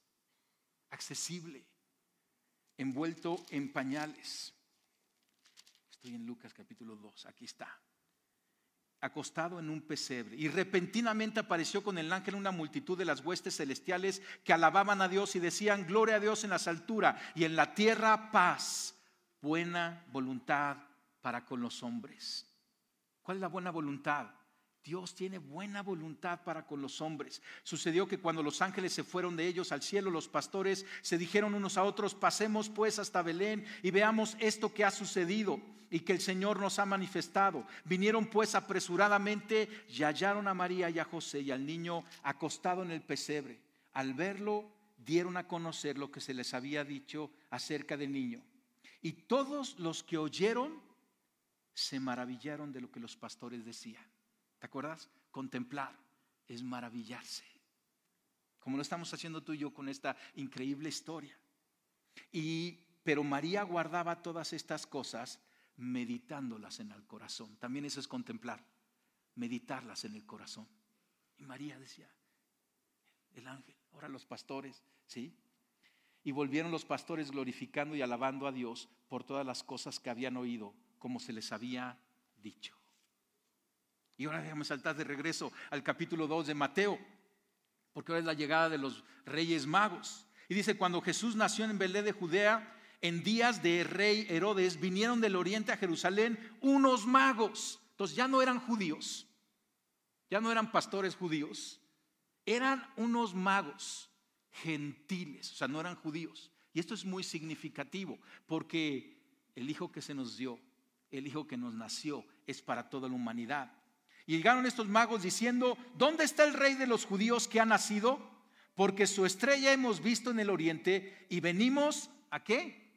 accesible envuelto en pañales. Estoy en Lucas capítulo 2, aquí está. Acostado en un pesebre. Y repentinamente apareció con el ángel una multitud de las huestes celestiales que alababan a Dios y decían, gloria a Dios en las alturas y en la tierra paz, buena voluntad para con los hombres. ¿Cuál es la buena voluntad? Dios tiene buena voluntad para con los hombres. Sucedió que cuando los ángeles se fueron de ellos al cielo, los pastores se dijeron unos a otros, pasemos pues hasta Belén y veamos esto que ha sucedido y que el Señor nos ha manifestado. Vinieron pues apresuradamente y hallaron a María y a José y al niño acostado en el pesebre. Al verlo, dieron a conocer lo que se les había dicho acerca del niño. Y todos los que oyeron se maravillaron de lo que los pastores decían. ¿Te acuerdas? Contemplar es maravillarse. Como lo estamos haciendo tú y yo con esta increíble historia. Y pero María guardaba todas estas cosas meditándolas en el corazón. También eso es contemplar, meditarlas en el corazón. Y María decía, el ángel, ahora los pastores, ¿sí? Y volvieron los pastores glorificando y alabando a Dios por todas las cosas que habían oído, como se les había dicho. Y ahora déjame saltar de regreso al capítulo 2 de Mateo, porque ahora es la llegada de los reyes magos. Y dice, cuando Jesús nació en Belén de Judea, en días de rey Herodes, vinieron del oriente a Jerusalén unos magos. Entonces ya no eran judíos, ya no eran pastores judíos, eran unos magos gentiles, o sea, no eran judíos. Y esto es muy significativo, porque el Hijo que se nos dio, el Hijo que nos nació, es para toda la humanidad. Y llegaron estos magos diciendo, ¿dónde está el rey de los judíos que ha nacido? Porque su estrella hemos visto en el oriente y venimos a qué?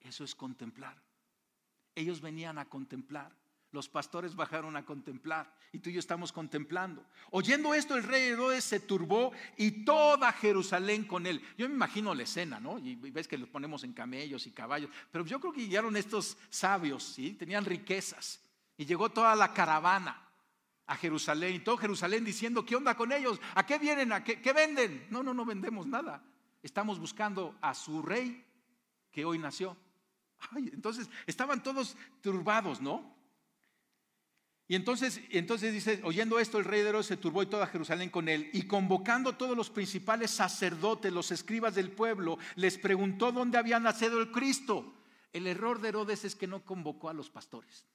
Eso es contemplar. Ellos venían a contemplar. Los pastores bajaron a contemplar y tú y yo estamos contemplando. Oyendo esto, el rey Herodes se turbó y toda Jerusalén con él. Yo me imagino la escena, ¿no? Y ves que los ponemos en camellos y caballos, pero yo creo que llegaron estos sabios, ¿sí? Tenían riquezas y llegó toda la caravana a Jerusalén y todo Jerusalén diciendo, ¿qué onda con ellos? ¿A qué vienen? ¿A qué, venden? No, no, no vendemos nada. Estamos buscando a su rey que hoy nació. entonces estaban todos turbados, ¿no? Y entonces, entonces dice, oyendo esto, el rey de Herodes se turbó y toda Jerusalén con él. Y convocando todos los principales sacerdotes, los escribas del pueblo, les preguntó dónde había nacido el Cristo. El error de Herodes es que no convocó a los pastores.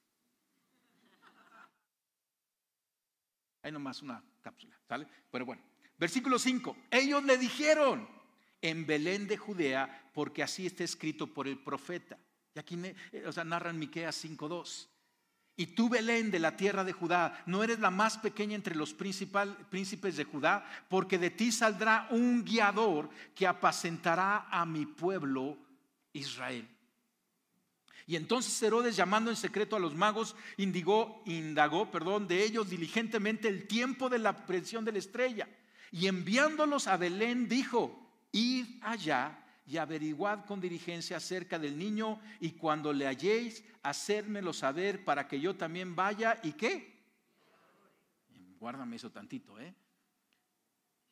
Hay nomás una cápsula, ¿sale? Pero bueno, versículo 5. Ellos le dijeron en Belén de Judea, porque así está escrito por el profeta. Y aquí, eh, o sea, narran Miqueas 5:2. Y tú, Belén, de la tierra de Judá, no eres la más pequeña entre los príncipes de Judá, porque de ti saldrá un guiador que apacentará a mi pueblo Israel. Y entonces Herodes, llamando en secreto a los magos, indigó, indagó perdón, de ellos diligentemente el tiempo de la aprensión de la estrella. Y enviándolos a Belén, dijo: Id allá y averiguad con diligencia acerca del niño, y cuando le halléis, hacérmelo saber para que yo también vaya y qué. Guárdame eso tantito, ¿eh?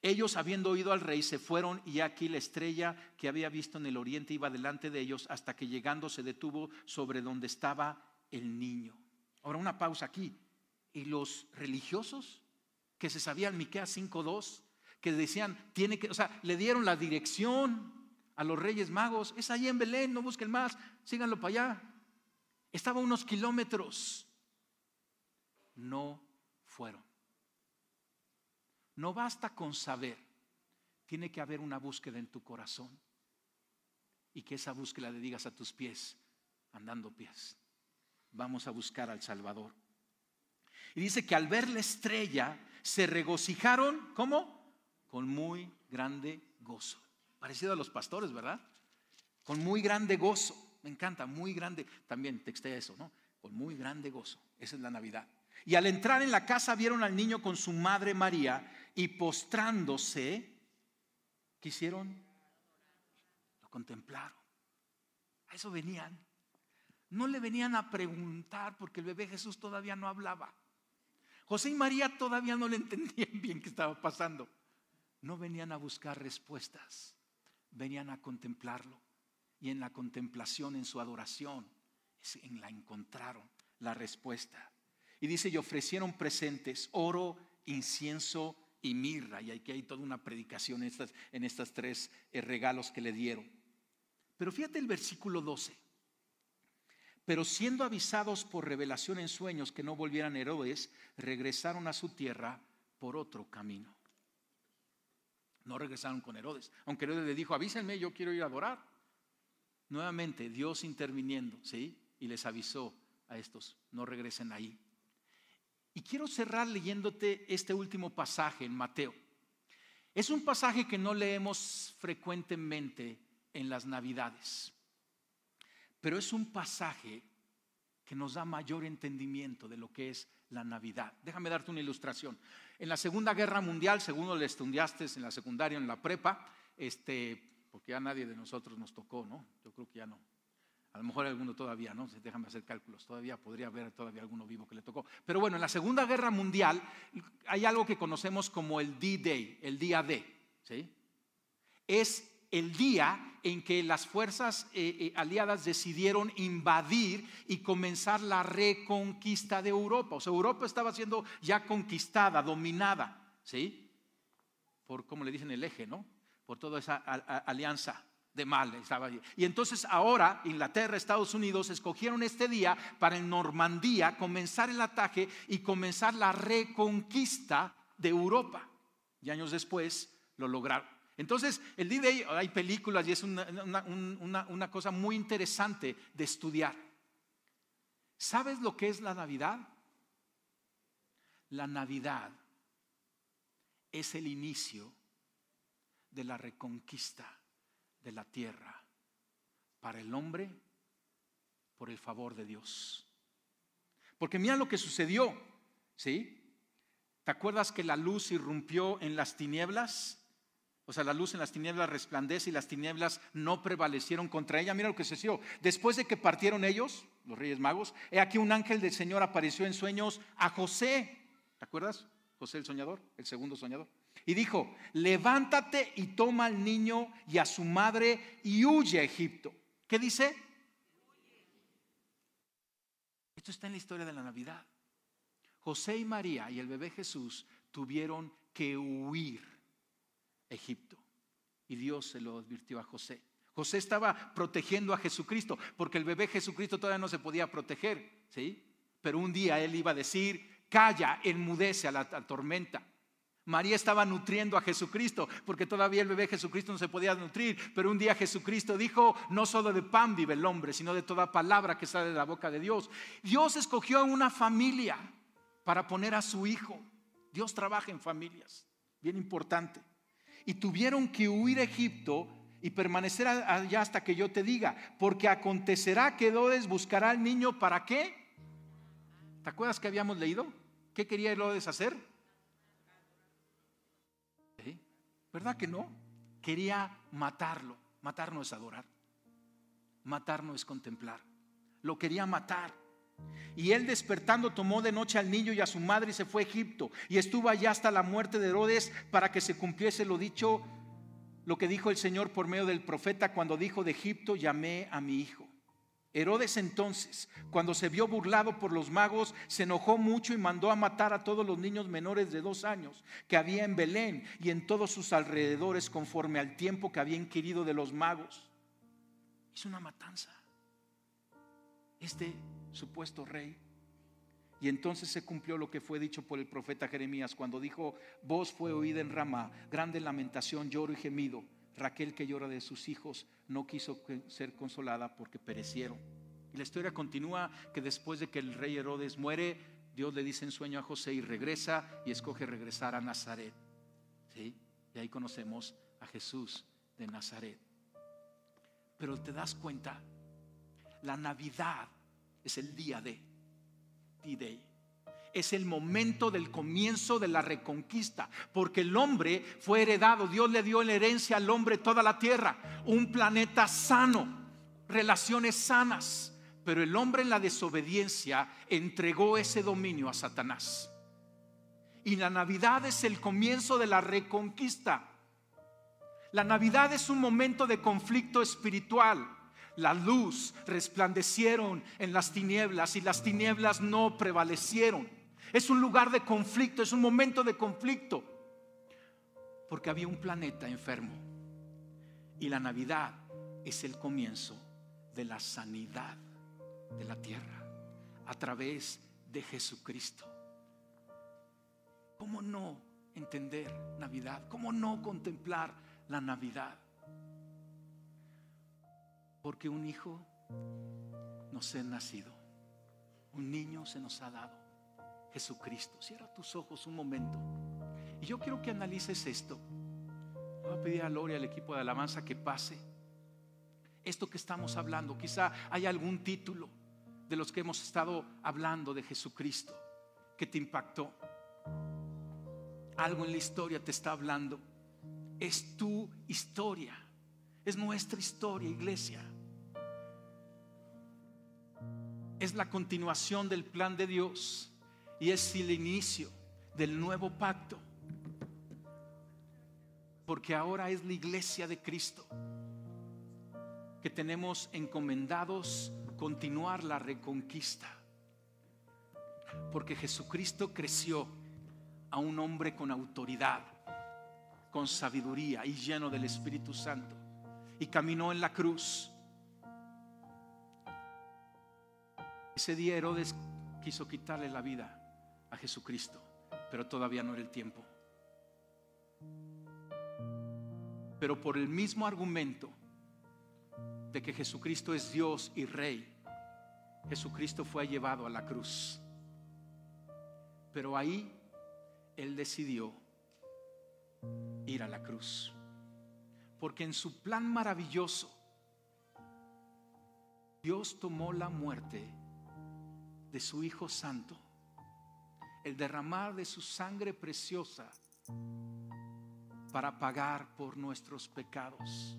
Ellos, habiendo oído al rey, se fueron y aquí la estrella que había visto en el oriente iba delante de ellos hasta que llegando se detuvo sobre donde estaba el niño. Ahora una pausa aquí. ¿Y los religiosos que se sabían Miqueas 5:2 que decían, tiene que, o sea, le dieron la dirección a los reyes magos, es ahí en Belén, no busquen más, síganlo para allá. Estaba unos kilómetros. No fueron. No basta con saber, tiene que haber una búsqueda en tu corazón y que esa búsqueda le digas a tus pies, andando pies, vamos a buscar al Salvador. Y dice que al ver la estrella se regocijaron, ¿cómo? Con muy grande gozo. Parecido a los pastores, ¿verdad? Con muy grande gozo. Me encanta, muy grande. También texté eso, ¿no? Con muy grande gozo. Esa es la Navidad. Y al entrar en la casa vieron al niño con su madre María y postrándose, quisieron, lo contemplaron. A eso venían. No le venían a preguntar porque el bebé Jesús todavía no hablaba. José y María todavía no le entendían bien qué estaba pasando. No venían a buscar respuestas, venían a contemplarlo. Y en la contemplación, en su adoración, en la encontraron la respuesta. Y dice, y ofrecieron presentes, oro, incienso y mirra. Y aquí hay toda una predicación en estas, en estas tres eh, regalos que le dieron. Pero fíjate el versículo 12. Pero siendo avisados por revelación en sueños que no volvieran Herodes, regresaron a su tierra por otro camino. No regresaron con Herodes. Aunque Herodes le dijo, avísenme, yo quiero ir a adorar. Nuevamente, Dios interviniendo, ¿sí? Y les avisó a estos, no regresen ahí. Y quiero cerrar leyéndote este último pasaje en Mateo. Es un pasaje que no leemos frecuentemente en las Navidades, pero es un pasaje que nos da mayor entendimiento de lo que es la Navidad. Déjame darte una ilustración. En la Segunda Guerra Mundial, según lo estudiaste en la secundaria, en la prepa, este, porque ya nadie de nosotros nos tocó, ¿no? Yo creo que ya no. A lo mejor alguno todavía, ¿no? Déjame hacer cálculos. Todavía podría haber todavía alguno vivo que le tocó. Pero bueno, en la Segunda Guerra Mundial hay algo que conocemos como el D-Day, el día D. ¿sí? Es el día en que las fuerzas eh, eh, aliadas decidieron invadir y comenzar la reconquista de Europa. O sea, Europa estaba siendo ya conquistada, dominada, ¿sí? Por, como le dicen, el eje, ¿no? Por toda esa alianza de mal estaba allí. Y entonces ahora Inglaterra, Estados Unidos escogieron este día para en Normandía comenzar el ataque y comenzar la reconquista de Europa. Y años después lo lograron. Entonces, el D-Day, hay películas y es una, una cosa muy interesante de estudiar. ¿Sabes lo que es la Navidad? La Navidad es el inicio de la reconquista de la tierra para el hombre por el favor de Dios. Porque mira lo que sucedió, ¿sí? ¿Te acuerdas que la luz irrumpió en las tinieblas? O sea, la luz en las tinieblas resplandece y las tinieblas no prevalecieron contra ella. Mira lo que sucedió. Después de que partieron ellos, los reyes magos, he aquí un ángel del Señor apareció en sueños a José. ¿Te acuerdas? José el soñador, el segundo soñador. Y dijo, levántate y toma al niño y a su madre y huye a Egipto. ¿Qué dice? Esto está en la historia de la Navidad. José y María y el bebé Jesús tuvieron que huir a Egipto. Y Dios se lo advirtió a José. José estaba protegiendo a Jesucristo, porque el bebé Jesucristo todavía no se podía proteger, ¿sí? Pero un día él iba a decir, calla, enmudece a la tormenta. María estaba nutriendo a Jesucristo, porque todavía el bebé Jesucristo no se podía nutrir, pero un día Jesucristo dijo, no solo de pan vive el hombre, sino de toda palabra que sale de la boca de Dios. Dios escogió una familia para poner a su hijo. Dios trabaja en familias, bien importante. Y tuvieron que huir a Egipto y permanecer allá hasta que yo te diga, porque acontecerá que Herodes buscará al niño para qué. ¿Te acuerdas que habíamos leído? ¿Qué quería Herodes hacer? ¿Verdad que no? Quería matarlo. Matar no es adorar. Matar no es contemplar. Lo quería matar. Y él despertando tomó de noche al niño y a su madre y se fue a Egipto. Y estuvo allá hasta la muerte de Herodes para que se cumpliese lo dicho, lo que dijo el Señor por medio del profeta cuando dijo de Egipto, llamé a mi hijo. Herodes entonces, cuando se vio burlado por los magos, se enojó mucho y mandó a matar a todos los niños menores de dos años que había en Belén y en todos sus alrededores conforme al tiempo que había inquirido de los magos. Hizo una matanza. Este supuesto rey. Y entonces se cumplió lo que fue dicho por el profeta Jeremías cuando dijo, voz fue oída en Ramá, grande lamentación, lloro y gemido Raquel que llora de sus hijos no quiso ser consolada porque perecieron. Y la historia continúa que después de que el rey Herodes muere, Dios le dice en sueño a José y regresa y escoge regresar a Nazaret. ¿Sí? Y ahí conocemos a Jesús de Nazaret. Pero te das cuenta, la Navidad es el día de D-Day es el momento del comienzo de la reconquista, porque el hombre fue heredado, Dios le dio en herencia al hombre toda la tierra, un planeta sano, relaciones sanas, pero el hombre en la desobediencia entregó ese dominio a Satanás. Y la Navidad es el comienzo de la reconquista. La Navidad es un momento de conflicto espiritual. La luz resplandecieron en las tinieblas y las tinieblas no prevalecieron. Es un lugar de conflicto, es un momento de conflicto. Porque había un planeta enfermo. Y la Navidad es el comienzo de la sanidad de la tierra a través de Jesucristo. ¿Cómo no entender Navidad? ¿Cómo no contemplar la Navidad? Porque un hijo nos ha nacido, un niño se nos ha dado, Jesucristo. Cierra tus ojos un momento. Y yo quiero que analices esto. Voy a pedir a Lori, al equipo de alabanza, que pase. Esto que estamos hablando, quizá hay algún título de los que hemos estado hablando de Jesucristo que te impactó. Algo en la historia te está hablando. Es tu historia. Es nuestra historia, iglesia. Es la continuación del plan de Dios y es el inicio del nuevo pacto. Porque ahora es la iglesia de Cristo que tenemos encomendados continuar la reconquista. Porque Jesucristo creció a un hombre con autoridad, con sabiduría y lleno del Espíritu Santo. Y caminó en la cruz. Ese día Herodes quiso quitarle la vida a Jesucristo, pero todavía no era el tiempo. Pero por el mismo argumento de que Jesucristo es Dios y Rey, Jesucristo fue llevado a la cruz. Pero ahí Él decidió ir a la cruz. Porque en su plan maravilloso, Dios tomó la muerte de su Hijo Santo, el derramar de su sangre preciosa para pagar por nuestros pecados.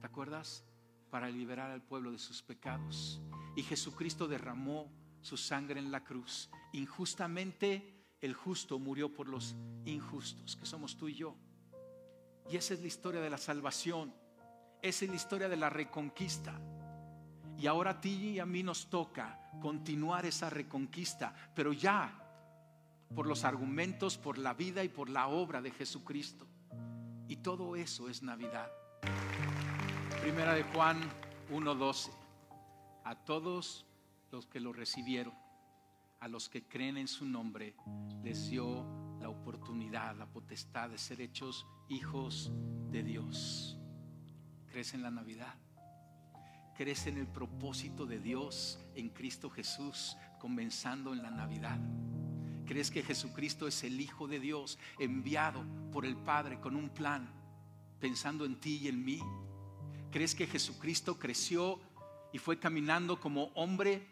¿Te acuerdas? Para liberar al pueblo de sus pecados. Y Jesucristo derramó su sangre en la cruz. Injustamente el justo murió por los injustos, que somos tú y yo. Y esa es la historia de la salvación. Esa es la historia de la reconquista. Y ahora a ti y a mí nos toca continuar esa reconquista, pero ya por los argumentos, por la vida y por la obra de Jesucristo. Y todo eso es Navidad. Primera de Juan 1:12 a todos los que lo recibieron, a los que creen en su nombre, les dio la oportunidad, la potestad de ser hechos hijos de Dios. ¿Crees en la Navidad? ¿Crees en el propósito de Dios en Cristo Jesús, comenzando en la Navidad? ¿Crees que Jesucristo es el Hijo de Dios enviado por el Padre con un plan, pensando en ti y en mí? ¿Crees que Jesucristo creció y fue caminando como hombre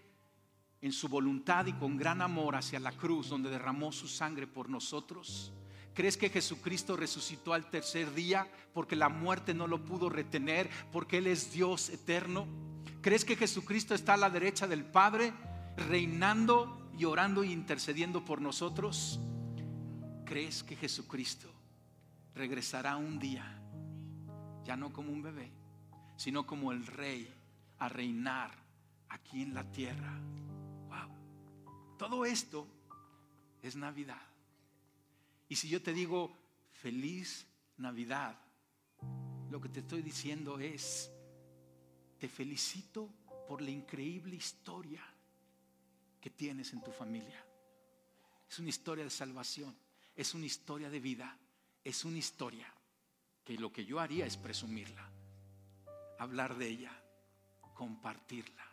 en su voluntad y con gran amor hacia la cruz donde derramó su sangre por nosotros? ¿Crees que Jesucristo resucitó al tercer día porque la muerte no lo pudo retener, porque Él es Dios eterno? ¿Crees que Jesucristo está a la derecha del Padre, reinando y orando e intercediendo por nosotros? ¿Crees que Jesucristo regresará un día, ya no como un bebé, sino como el Rey a reinar aquí en la tierra. Wow. Todo esto es Navidad. Y si yo te digo feliz Navidad, lo que te estoy diciendo es, te felicito por la increíble historia que tienes en tu familia. Es una historia de salvación, es una historia de vida, es una historia que lo que yo haría es presumirla, hablar de ella compartirla.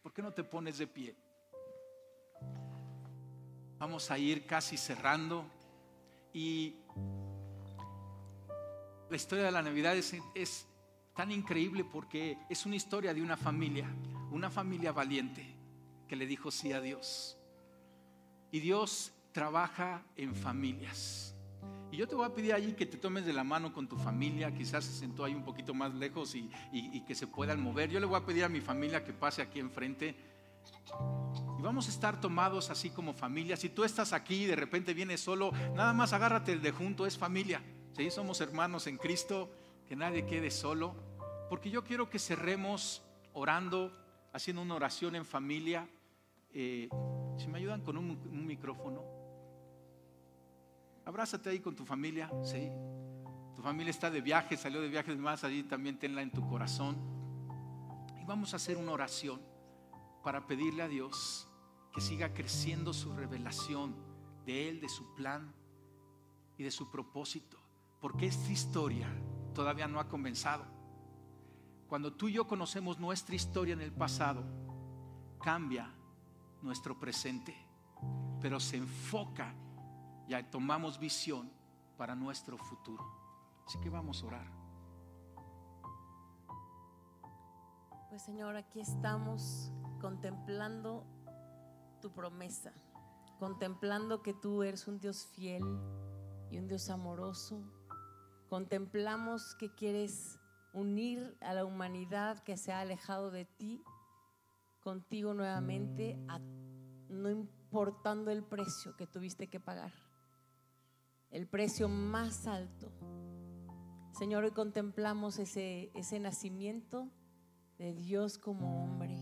¿Por qué no te pones de pie? Vamos a ir casi cerrando y la historia de la Navidad es, es, tan increíble porque es una historia de una familia, una familia valiente que le dijo sí a Dios. Y Dios trabaja en familias. Y yo te voy a pedir allí que te tomes de la mano con tu familia, quizás se sentó ahí un poquito más lejos y, que se puedan mover. Yo le voy a pedir a mi familia que pase aquí enfrente. Y vamos a estar tomados así como familia. Si tú estás aquí y de repente vienes solo, nada más agárrate el de junto, es familia. Si somos hermanos en Cristo, que nadie quede solo. Porque yo quiero que cerremos orando, haciendo una oración en familia. Eh, si me ayudan con un micrófono. Abrázate ahí con tu familia, sí. Tu familia está de viaje, salió de viajes más, allí también tenla en tu corazón. Y vamos a hacer una oración. para pedirle a Dios que siga creciendo su revelación de Él, de su plan y de su propósito, porque esta historia todavía no ha comenzado. Cuando tú y yo conocemos nuestra historia en el pasado, cambia nuestro presente, pero se enfoca y tomamos visión para nuestro futuro. Así que vamos a orar. Pues Señor, aquí estamos contemplando tu promesa, contemplando que tú eres un Dios fiel y un Dios amoroso. Contemplamos que quieres unir a la humanidad que se ha alejado de ti contigo nuevamente, no importando el precio que tuviste que pagar, el precio más alto. Señor, hoy contemplamos ese, ese nacimiento de Dios como hombre.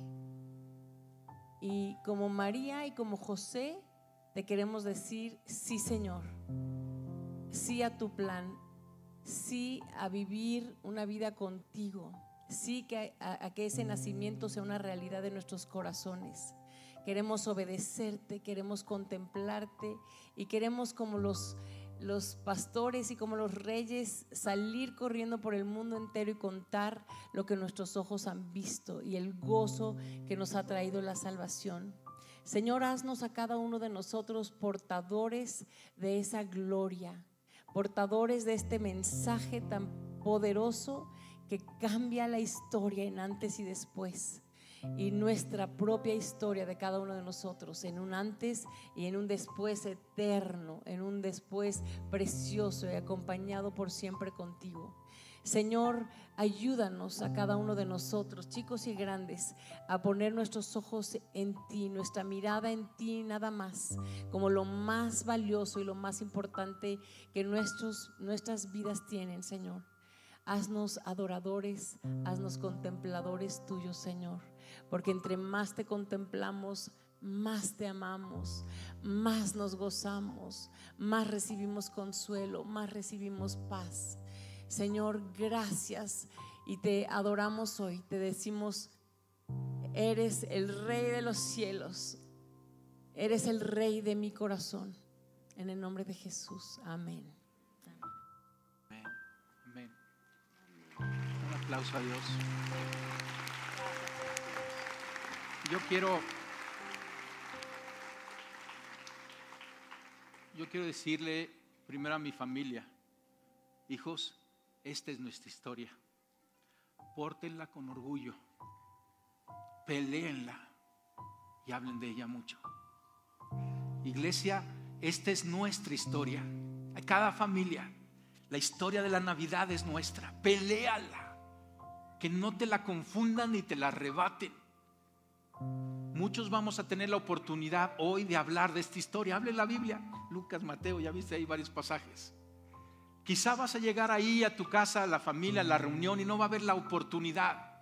Y como María y como José, te queremos decir, sí Señor, sí a tu plan, sí a vivir una vida contigo, sí que a, que ese nacimiento sea una realidad de nuestros corazones. Queremos obedecerte, queremos contemplarte y queremos como los, los pastores y como los reyes salir corriendo por el mundo entero y contar lo que nuestros ojos han visto y el gozo que nos ha traído la salvación. Señor, haznos a cada uno de nosotros portadores de esa gloria, portadores de este mensaje tan poderoso que cambia la historia en antes y después. Y nuestra propia historia de cada uno de nosotros, en un antes y en un después eterno, en un después precioso y acompañado por siempre contigo. Señor, ayúdanos a cada uno de nosotros, chicos y grandes, a poner nuestros ojos en ti, nuestra mirada en ti nada más, como lo más valioso y lo más importante que nuestros, nuestras vidas tienen, Señor. Haznos adoradores, haznos contempladores tuyos, Señor. Porque entre más te contemplamos, más te amamos, más nos gozamos, más recibimos consuelo, más recibimos paz. Señor, gracias y te adoramos hoy. Te decimos, eres el rey de los cielos, eres el rey de mi corazón. En el nombre de Jesús, amén. aplauso a Dios. Yo quiero, yo quiero decirle primero a mi familia, hijos, esta es nuestra historia. Pórtenla con orgullo, peleenla y hablen de ella mucho. Iglesia, esta es nuestra historia. A cada familia, la historia de la Navidad es nuestra. Peléala que no te la confundan ni te la arrebaten. Muchos vamos a tener la oportunidad hoy de hablar de esta historia. Hable la Biblia, Lucas, Mateo, ya viste ahí varios pasajes. Quizá vas a llegar ahí a tu casa, a la familia, a la reunión y no va a haber la oportunidad.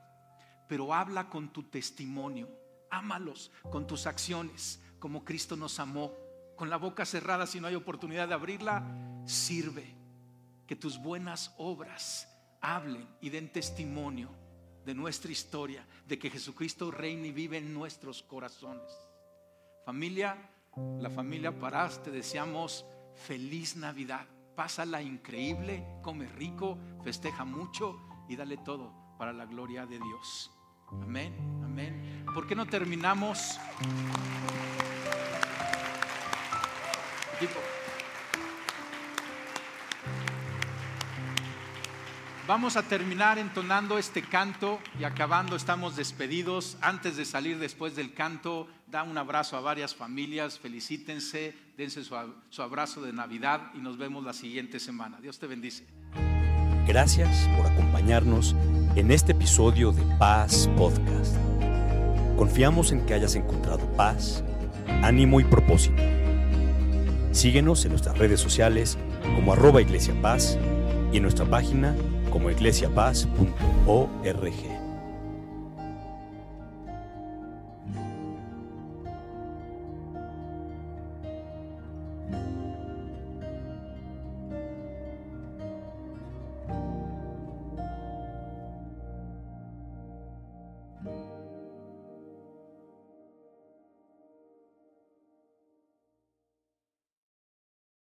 Pero habla con tu testimonio, ámalos con tus acciones, como Cristo nos amó. Con la boca cerrada, si no hay oportunidad de abrirla, sirve. Que tus buenas obras hablen y den testimonio de nuestra historia, de que Jesucristo reina y vive en nuestros corazones. Familia, la familia Parás, te deseamos feliz Navidad. Pásala increíble, come rico, festeja mucho y dale todo para la gloria de Dios. Amén, amén. ¿Por qué no terminamos? Vamos a terminar entonando este canto y acabando estamos despedidos. Antes de salir después del canto, da un abrazo a varias familias, felicítense, dense su, abrazo de Navidad y nos vemos la siguiente semana. Dios te bendice. Gracias por acompañarnos en este episodio de Paz Podcast. Confiamos en que hayas encontrado paz, ánimo y propósito. Síguenos en nuestras redes sociales como arroba Iglesia Paz y en nuestra página como iglesiapaz.org.